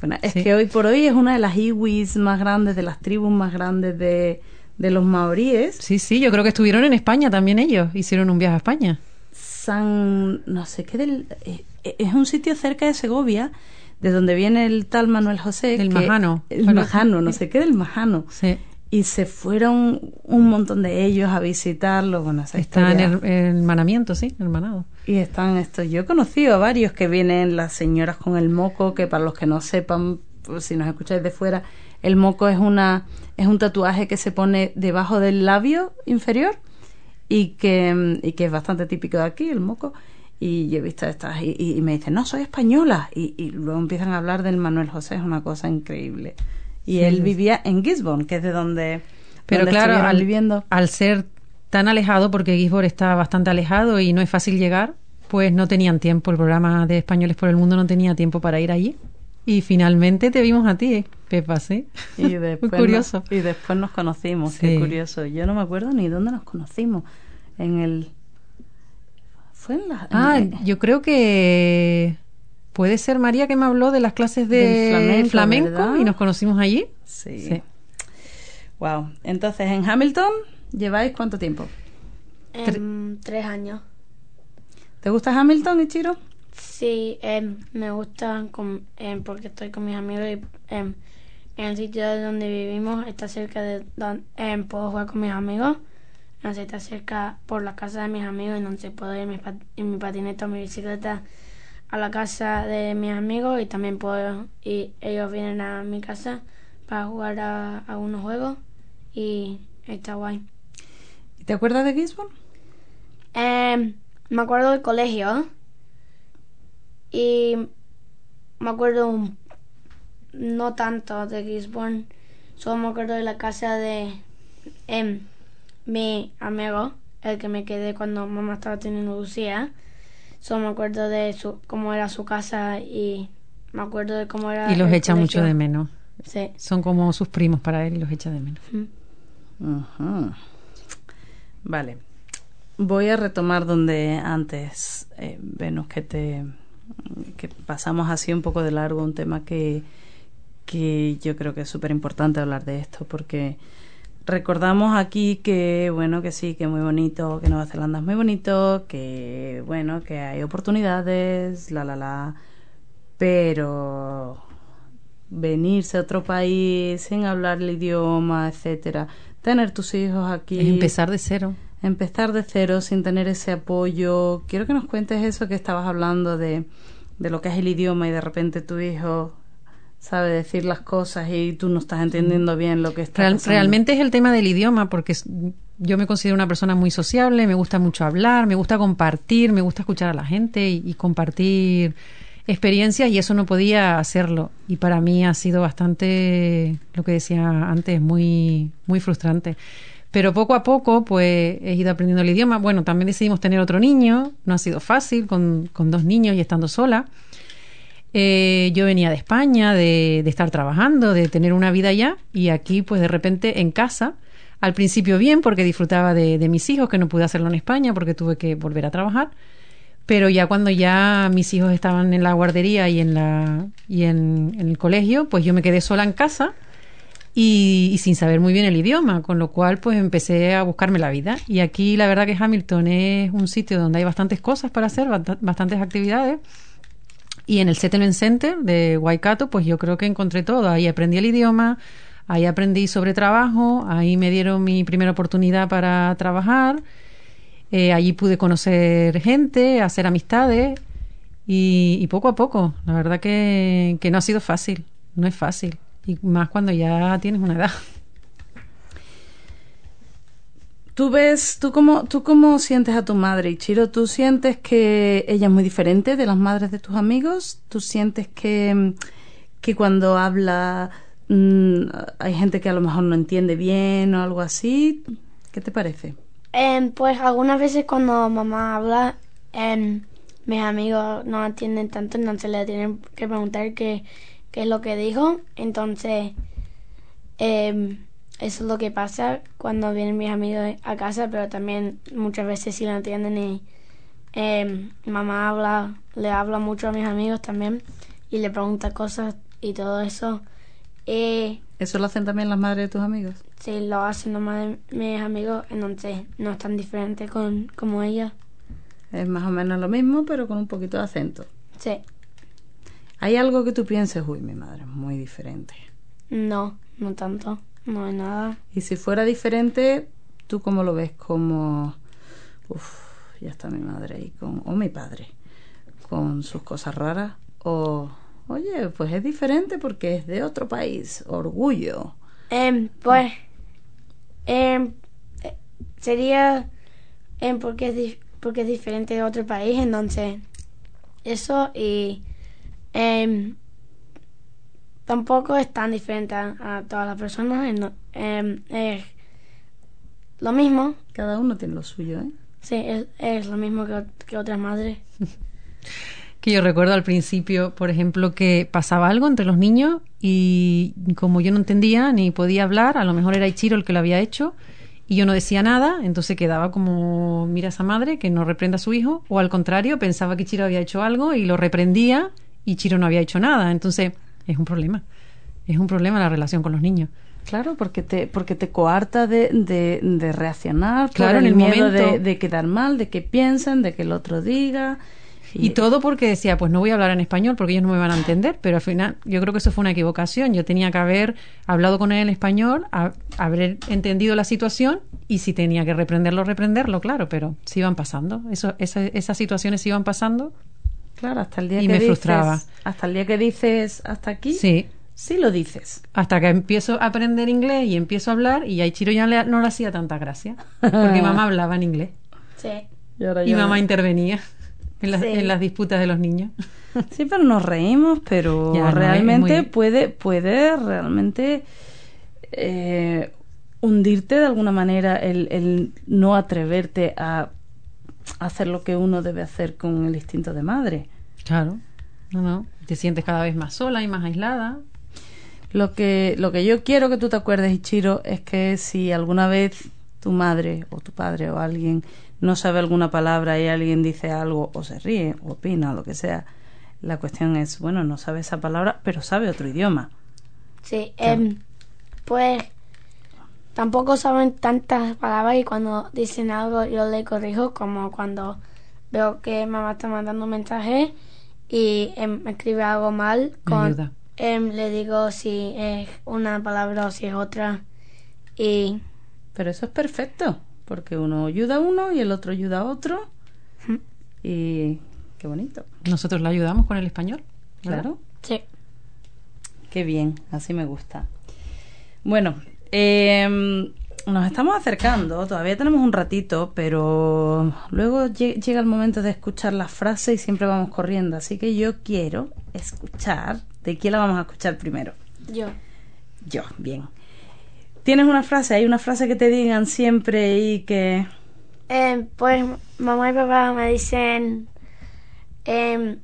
Bueno, es que hoy por hoy es una de las iwis más grandes, de las tribus más grandes de, de los maoríes. Sí, sí, yo creo que estuvieron en España también ellos, hicieron un viaje a España. San, no sé qué del, eh, es un sitio cerca de Segovia, de donde viene el tal Manuel José. Que- Majano. El Bueno, Majano, no sé qué del Majano. Sí. Y se fueron un montón de ellos a visitarlo. Bueno, esa Está en el hermanamiento, sí, hermanado. Y están estos. Yo he conocido a varios que vienen las señoras con el moco, que para los que no sepan, pues, si nos escucháis de fuera, el moco es una es un tatuaje que se pone debajo del labio inferior y que, y que es bastante típico de aquí, el moco. Y yo he visto estas y, y me dicen, no, soy española. Y, y luego empiezan a hablar del Manuel José, es una cosa increíble. Y él vivía en Gisborne, que es de donde, Pero donde claro, al, viviendo. al ser tan alejado, porque Gisborne está bastante alejado y no es fácil llegar, pues no tenían tiempo. El programa de Españoles por el Mundo no tenía tiempo para ir allí. Y finalmente te vimos a ti, Pepa, ¿sí? Y después, Muy curioso. nos- y después nos conocimos, qué Sí. curioso. Yo no me acuerdo ni dónde nos conocimos. En el. Fue en la. Ah, en- yo creo que puede ser María que me habló de las clases de flamenco, y nos conocimos allí. sí. Sí. Wow. Entonces, en Hamilton, ¿lleváis cuánto tiempo? Em, tres años. ¿Te gusta Hamilton, Ichiro? Sí, em, me gusta con- em, porque estoy con mis amigos y em, en el sitio de donde vivimos está cerca de donde puedo jugar con mis amigos. Entonces está cerca por la casa de mis amigos, entonces puedo ir en mi, pat- en mi patineta o mi bicicleta a la casa de mis amigos y también puedo y ellos vienen a mi casa para jugar a, a unos juegos y está guay. ¿Y ¿Te acuerdas de Gisborne? Em, me acuerdo del colegio y me acuerdo un- no tanto de Gisborne, solo me acuerdo de la casa de em, mi amigo, el que me quedé cuando mamá estaba teniendo Lucía. Solo me acuerdo de su, cómo era su casa y me acuerdo de cómo era. Y los echa mucho de menos. Sí. Son como sus primos para él y los echa de menos. Vale. Voy a retomar donde antes, eh, Venus, que te que pasamos así un poco de largo, un tema que, que yo creo que es súper importante hablar de esto, porque recordamos aquí que, bueno, que sí, que muy bonito, que Nueva Zelanda es muy bonito, que, bueno, que hay oportunidades, la, la, la, pero venirse a otro país sin hablar el idioma, etcétera, tener tus hijos aquí, Es empezar de cero. empezar de cero sin tener ese apoyo. Quiero que nos cuentes eso que estabas hablando de, de lo que es el idioma y de repente tu hijo sabe decir las cosas y tú no estás entendiendo bien lo que está Real- pasando. realmente es el tema del idioma, porque yo me considero una persona muy sociable, me gusta mucho hablar, me gusta compartir, me gusta escuchar a la gente y, y compartir experiencias y eso no podía hacerlo. Y para mí ha sido bastante, lo que decía antes, muy, muy frustrante. Pero poco a poco, pues he ido aprendiendo el idioma. Bueno, también decidimos tener otro niño, no ha sido fácil con, con dos niños y estando sola. Eh, yo venía de España, de, de estar trabajando, de tener una vida allá, y aquí, pues de repente en casa, al principio bien, porque disfrutaba de, mis hijos, que no pude hacerlo en España porque tuve que volver a trabajar, pero ya cuando ya mis hijos estaban en la guardería y en, la, y en, el colegio, pues yo me quedé sola en casa y, y sin saber muy bien el idioma, con lo cual pues empecé a buscarme la vida. Y aquí la verdad que Hamilton es un sitio donde hay bastantes cosas para hacer, bast- bastantes actividades. Y en el Settlement Center de Waikato, pues yo creo que encontré todo. Ahí aprendí el idioma, ahí aprendí sobre trabajo, ahí me dieron mi primera oportunidad para trabajar. Eh, allí pude conocer gente, hacer amistades y, y poco a poco. La verdad que, que no ha sido fácil, no es fácil. Y más cuando ya tienes una edad. Tú ves, tú cómo, tú cómo sientes a tu madre, Ichiro. ¿Tú sientes que ella es muy diferente de las madres de tus amigos? ¿Tú sientes que, que cuando habla mm, hay gente que a lo mejor no entiende bien o algo así? ¿Qué te parece? Em, pues algunas veces cuando mamá habla, em, mis amigos no entienden tanto, entonces le tienen que preguntar qué, qué es lo que dijo. Entonces, em, eso es lo que pasa cuando vienen mis amigos a casa, pero también muchas veces sí lo entienden y em, mamá habla, le habla mucho a mis amigos también y le pregunta cosas y todo eso. Y ¿Eso lo hacen también las madres de tus amigos? si lo hacen nomás de mis amigos, entonces no es tan diferente con como ella. Es más o menos lo mismo, pero con un poquito de acento. Sí. ¿Hay algo que tú pienses, uy, mi madre es muy diferente? No, no tanto. No hay nada. Y si fuera diferente, ¿tú cómo lo ves? Como, uff, ya está mi madre ahí, con, o mi padre, con sus cosas raras. O, oye, pues es diferente porque es de otro país, orgullo. Em, pues, em, eh, sería em, porque, es porque es diferente de otro país, entonces eso y tampoco es tan diferente a, a todas las personas, em, es lo mismo, Cada uno tiene lo suyo, ¿eh? sí, es, es lo mismo que, que otras madres. Que yo recuerdo al principio, por ejemplo, que pasaba algo entre los niños y como yo no entendía ni podía hablar, a lo mejor era Ichiro el que lo había hecho y yo no decía nada, entonces quedaba como, mira esa madre que no reprenda a su hijo, o al contrario, pensaba que Ichiro había hecho algo y lo reprendía y Ichiro no había hecho nada, entonces es un problema, es un problema la relación con los niños. Claro, porque te, porque te coarta de, de, de reaccionar, Claro, en el, miedo momento. de, de quedar mal, de que piensen, de que el otro diga. Y todo porque decía, pues no voy a hablar en español porque ellos no me van a entender, pero al final yo creo que eso fue una equivocación. Yo tenía que haber hablado con él en español, a- haber entendido la situación y si tenía que reprenderlo, reprenderlo, claro, pero se iban pasando. Eso, esa- esas situaciones se iban pasando. Claro, hasta el día Y que me dices, frustraba. hasta el día que dices hasta aquí, Sí. sí lo dices. Hasta que empiezo a aprender inglés y empiezo a hablar y a Ichiro ya le- no le hacía tanta gracia, porque mamá hablaba en inglés Sí, Y, ahora y ya- mamá intervenía en las, Sí. en las disputas de los niños. Sí, pero nos reímos, pero Ya, no, es realmente muy- puede, puede realmente eh, hundirte de alguna manera el, el no atreverte a hacer lo que uno debe hacer con el instinto de madre. Claro. No, no. Te sientes cada vez más sola y más aislada. Lo que, lo que yo quiero que tú te acuerdes, Ichiro, es que si alguna vez tu madre o tu padre o alguien no sabe alguna palabra y alguien dice algo o se ríe o opina o lo que sea, la cuestión es, bueno, no sabe esa palabra, pero sabe otro idioma. sí. em, pues tampoco saben tantas palabras y cuando dicen algo yo le corrijo como cuando veo que mamá está mandando un mensaje y em, me escribe algo mal con Ayuda. em, le digo si es una palabra o si es otra y Pero eso es perfecto, porque uno ayuda a uno y el otro ayuda a otro. Y qué bonito. Nosotros la ayudamos con el español. ¿verdad? Claro. sí Qué bien, así me gusta. Bueno, eh, nos estamos acercando, todavía tenemos un ratito, pero luego lle- llega el momento de escuchar la frase y siempre vamos corriendo, así que yo quiero escuchar. ¿De quién la vamos a escuchar primero? yo Yo, bien. ¿Tienes una frase? ¿Hay una frase que te digan siempre y que... Em, pues mamá y papá me dicen em,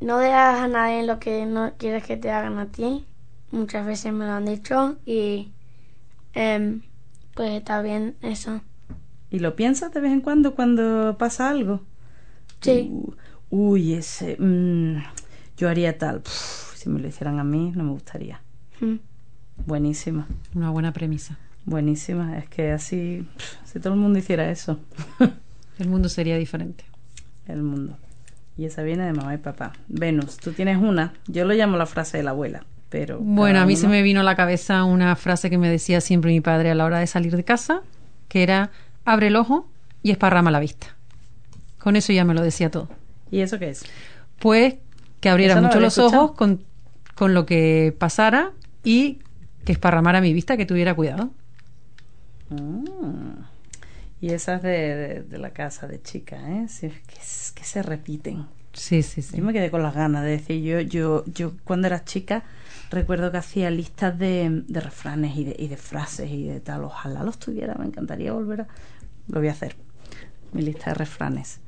no le hagas a nadie lo que no quieres que te hagan a ti muchas veces me lo han dicho y em, pues está bien eso ¿Y lo piensas de vez en cuando cuando pasa algo? sí Uh, uy, ese... mm, yo haría tal. Si me lo hicieran a mí, no me gustaría. Mm. Buenísima, Una buena premisa. buenísima. Es que así, si todo el mundo hiciera eso, El mundo sería diferente. el mundo. Y esa viene de mamá y papá. Venus, tú tienes una. Yo lo llamo la frase de la abuela, pero... Bueno, a mí se me vino a la cabeza una frase que me decía siempre mi padre a la hora de salir de casa, que era abre el ojo y esparrama la vista. Con eso ya me lo decía todo. ¿Y eso qué es? Pues que abriera lo mucho los escuchado. ojos con, con lo que pasara y que esparramara mi vista, que tuviera cuidado. Ah. Y esas de, de, de la casa de chica, ¿eh? Sí, que, s- que se repiten. Sí, sí, sí. Yo me quedé con las ganas de decir, yo, yo, yo cuando era chica recuerdo que hacía listas de, de refranes y de, y de frases y de tal. Ojalá los tuviera, me encantaría volver a... Lo voy a hacer, mi lista de refranes.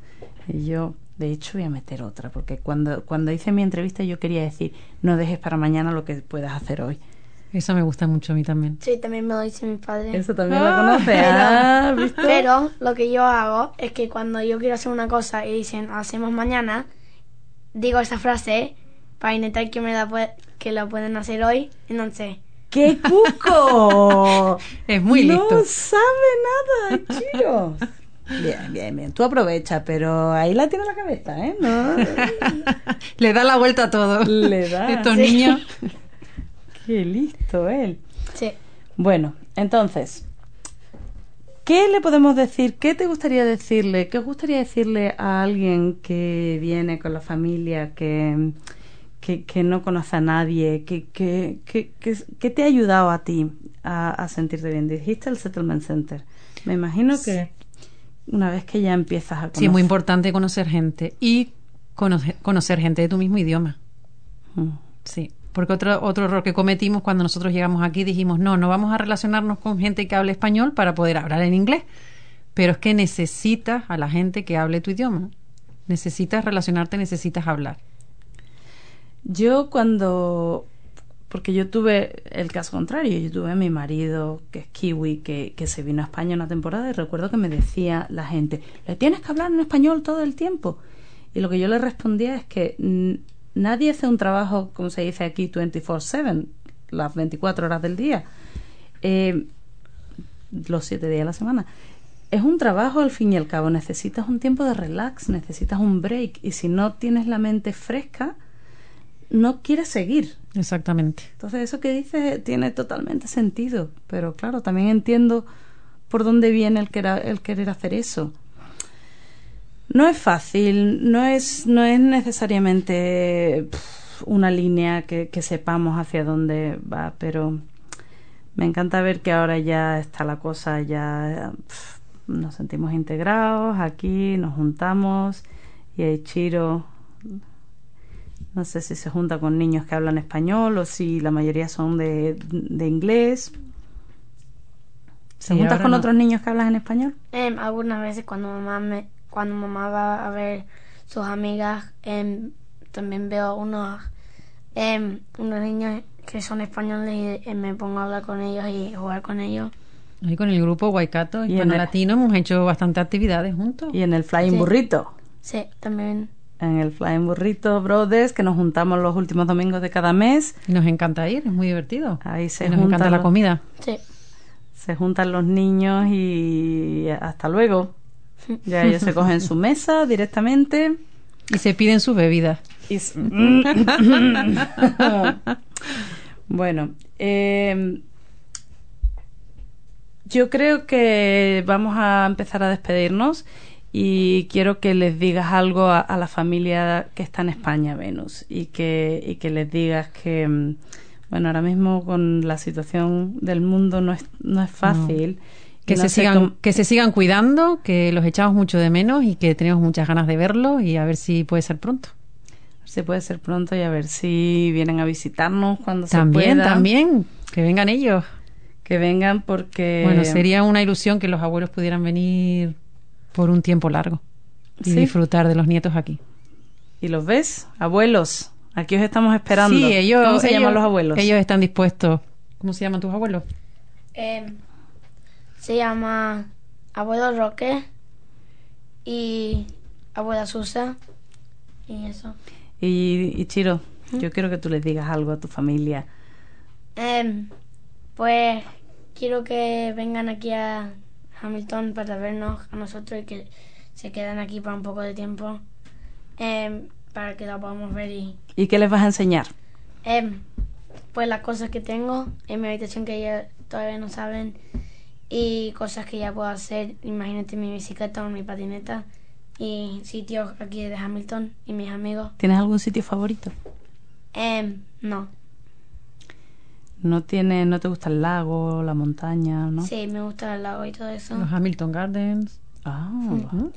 Y yo, de hecho, voy a meter otra, porque cuando, cuando hice mi entrevista yo quería decir, no dejes para mañana lo que puedas hacer hoy. Eso me gusta mucho a mí también. sí también me lo dice mi padre Eso también lo Ah, conoces, pero- ah, ¿viste? pero lo que yo hago es que cuando yo quiero hacer una cosa y dicen hacemos mañana digo esa frase para intentar que me la que la pueden hacer hoy entonces ¡Qué cuco! Es muy no listo. sabe nada, Chiro. Bien, bien, bien. Tú aprovecha, pero ahí la tiene la cabeza, ¿eh? No. Le da la vuelta a todo. Le da. Estos Sí. niños. Qué listo él. Sí. Bueno, entonces, ¿qué le podemos decir? ¿Qué te gustaría decirle? ¿Qué os gustaría decirle a alguien que viene con la familia, que, que, que no conoce a nadie, que, que, que, te ha ayudado a ti a, a sentirte bien? Dijiste el Settlement Center. Me imagino que una vez que ya empiezas a conocer... Sí, es muy importante conocer gente y conocer, conocer gente de tu mismo idioma. Mm. Sí, porque otro, otro error que cometimos cuando nosotros llegamos aquí dijimos, no, no vamos a relacionarnos con gente que hable español para poder hablar en inglés. Pero es que necesitas a la gente que hable tu idioma. Necesitas relacionarte, necesitas hablar. Yo cuando, porque yo tuve el caso contrario, yo tuve a mi marido que es kiwi, que, que se vino a España una temporada y recuerdo que me decía la gente, le tienes que hablar en español todo el tiempo. Y lo que yo le respondía es que nadie hace un trabajo, como se dice aquí, 24/7, las 24 horas del día, eh, los 7 días de la semana. Es un trabajo al fin y al cabo, necesitas un tiempo de relax, necesitas un break y si no tienes la mente fresca, no quieres seguir. Exactamente. Entonces eso que dices tiene totalmente sentido, pero claro, también entiendo por dónde viene el querer, el querer hacer eso. No es fácil, no es, no es necesariamente una línea que, que sepamos hacia dónde va, pero me encanta ver que ahora ya está la cosa, ya nos sentimos integrados aquí, nos juntamos y Eichiro no sé si se junta con niños que hablan español o si la mayoría son de, de inglés. ¿Se Sí, juntas con no. otros niños que hablan en español? Em, algunas veces cuando mamá me, cuando mamá va a ver sus amigas, em, también veo unos em, unos niños que son españoles y em, me pongo a hablar con ellos y jugar con ellos. Ahí con el grupo Waikato Y en Hispano el- Latino hemos hecho bastantes actividades juntos. Y en el Flying Sí. Burrito. Sí, también. En el Flying Burrito Brothers, que nos juntamos los últimos domingos de cada mes. Y nos encanta ir, es muy divertido. Ahí se Y nos encanta la comida. Sí. Se juntan los niños y hasta luego. Ya ellos se cogen su mesa directamente. Y se piden sus bebidas. Y bueno, eh, yo creo que vamos a empezar a despedirnos y quiero que les digas algo a, a la familia que está en España, Venus, y que, y que les digas que, mm, bueno, ahora mismo con la situación del mundo no es, no es fácil. Que no se, sigan, que se sigan cuidando, que los echamos mucho de menos y que tenemos muchas ganas de verlos y a ver si puede ser pronto. si puede ser pronto y a ver si vienen a visitarnos cuando También, se pueda. también, que vengan ellos. Que vengan porque... Bueno, sería una ilusión que los abuelos pudieran venir por un tiempo largo y Sí. disfrutar de los nietos aquí. ¿Y los ves? Abuelos, aquí os estamos esperando. Sí, ellos. ¿Cómo se ellos- llaman los abuelos? Ellos están dispuestos. ¿Cómo se llaman tus abuelos? Em, se llama Abuelo Roque y Abuela Susa y eso. Y, y Chiro, yo quiero que tú les digas algo a tu familia. Em, pues quiero que vengan aquí a Hamilton para vernos a nosotros y que se queden aquí para un poco de tiempo em, para que la podamos ver y ¿Y qué les vas a enseñar? em, pues las cosas que tengo en mi habitación que ellos todavía no saben y cosas que ya puedo hacer. Imagínate mi bicicleta o mi patineta y sitios aquí de Hamilton y mis amigos. ¿Tienes algún sitio favorito? Em, no, ¿No, tienes, no te gusta el lago, la montaña, no? sí, me gusta el lago y todo eso. Los Hamilton Gardens, Ah,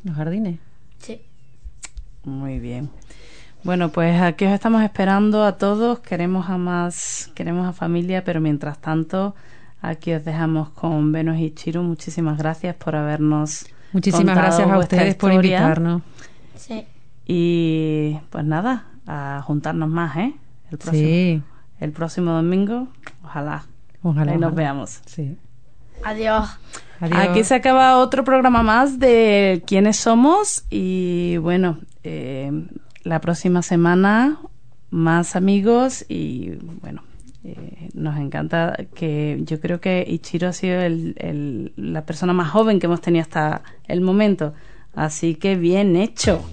los jardines. Sí. muy bien. Bueno, pues aquí os estamos esperando a todos. Queremos a más, queremos a familia, pero mientras tanto, aquí os dejamos con Venus y Chiro. Muchísimas gracias por habernos. Muchísimas gracias a ustedes por invitarnos. Sí. Y pues nada, a juntarnos más, ¿eh? El próximo, Sí, el próximo domingo, ojalá. ojalá. Ahí nos veamos. Sí. Adiós. Adiós. Aquí se acaba otro programa más de quiénes somos y bueno, eh, la próxima semana más amigos y bueno, eh, nos encanta que yo creo que Ichiro ha sido el, el- la persona más joven que hemos tenido hasta el momento. Así que bien hecho.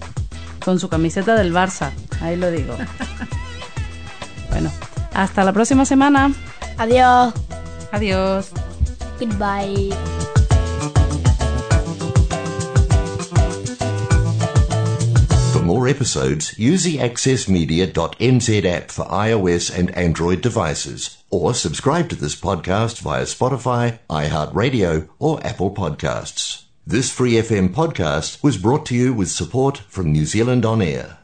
Con su camiseta del Barça, ahí lo digo. Bueno, hasta la próxima semana. Adiós. Adiós. Goodbye. For more episodes, use the accessmedia.nz app for iOS and Android devices, or subscribe to this podcast via Spotify, iHeartRadio, or Apple Podcasts. This Free FM podcast was brought to you with support from New Zealand On Air.